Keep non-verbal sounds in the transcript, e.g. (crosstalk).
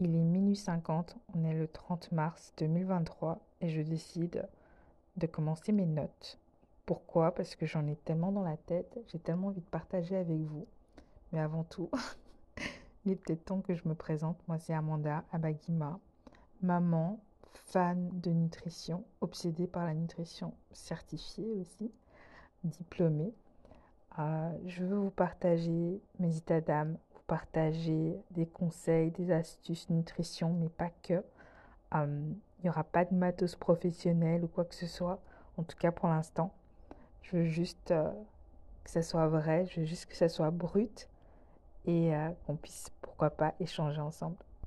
Il est minuit 50, on est le 30 mars 2023 et je décide de commencer mes notes. Pourquoi? Parce que j'en ai tellement dans la tête, j'ai tellement envie de partager avec vous. Mais avant tout, (laughs) il est peut-être temps que je me présente. Moi, c'est Amanda Abagima, maman, fan de nutrition, obsédée par la nutrition, certifiée aussi, diplômée. Euh, je veux vous partager mes états d'âme, partager des conseils, des astuces nutrition, mais pas que. Euh, il n'y aura pas de matos professionnel ou quoi que ce soit, en tout cas pour l'instant. Je veux juste euh, que ça soit vrai, je veux juste que ça soit brut et qu'on puisse, pourquoi pas, échanger ensemble.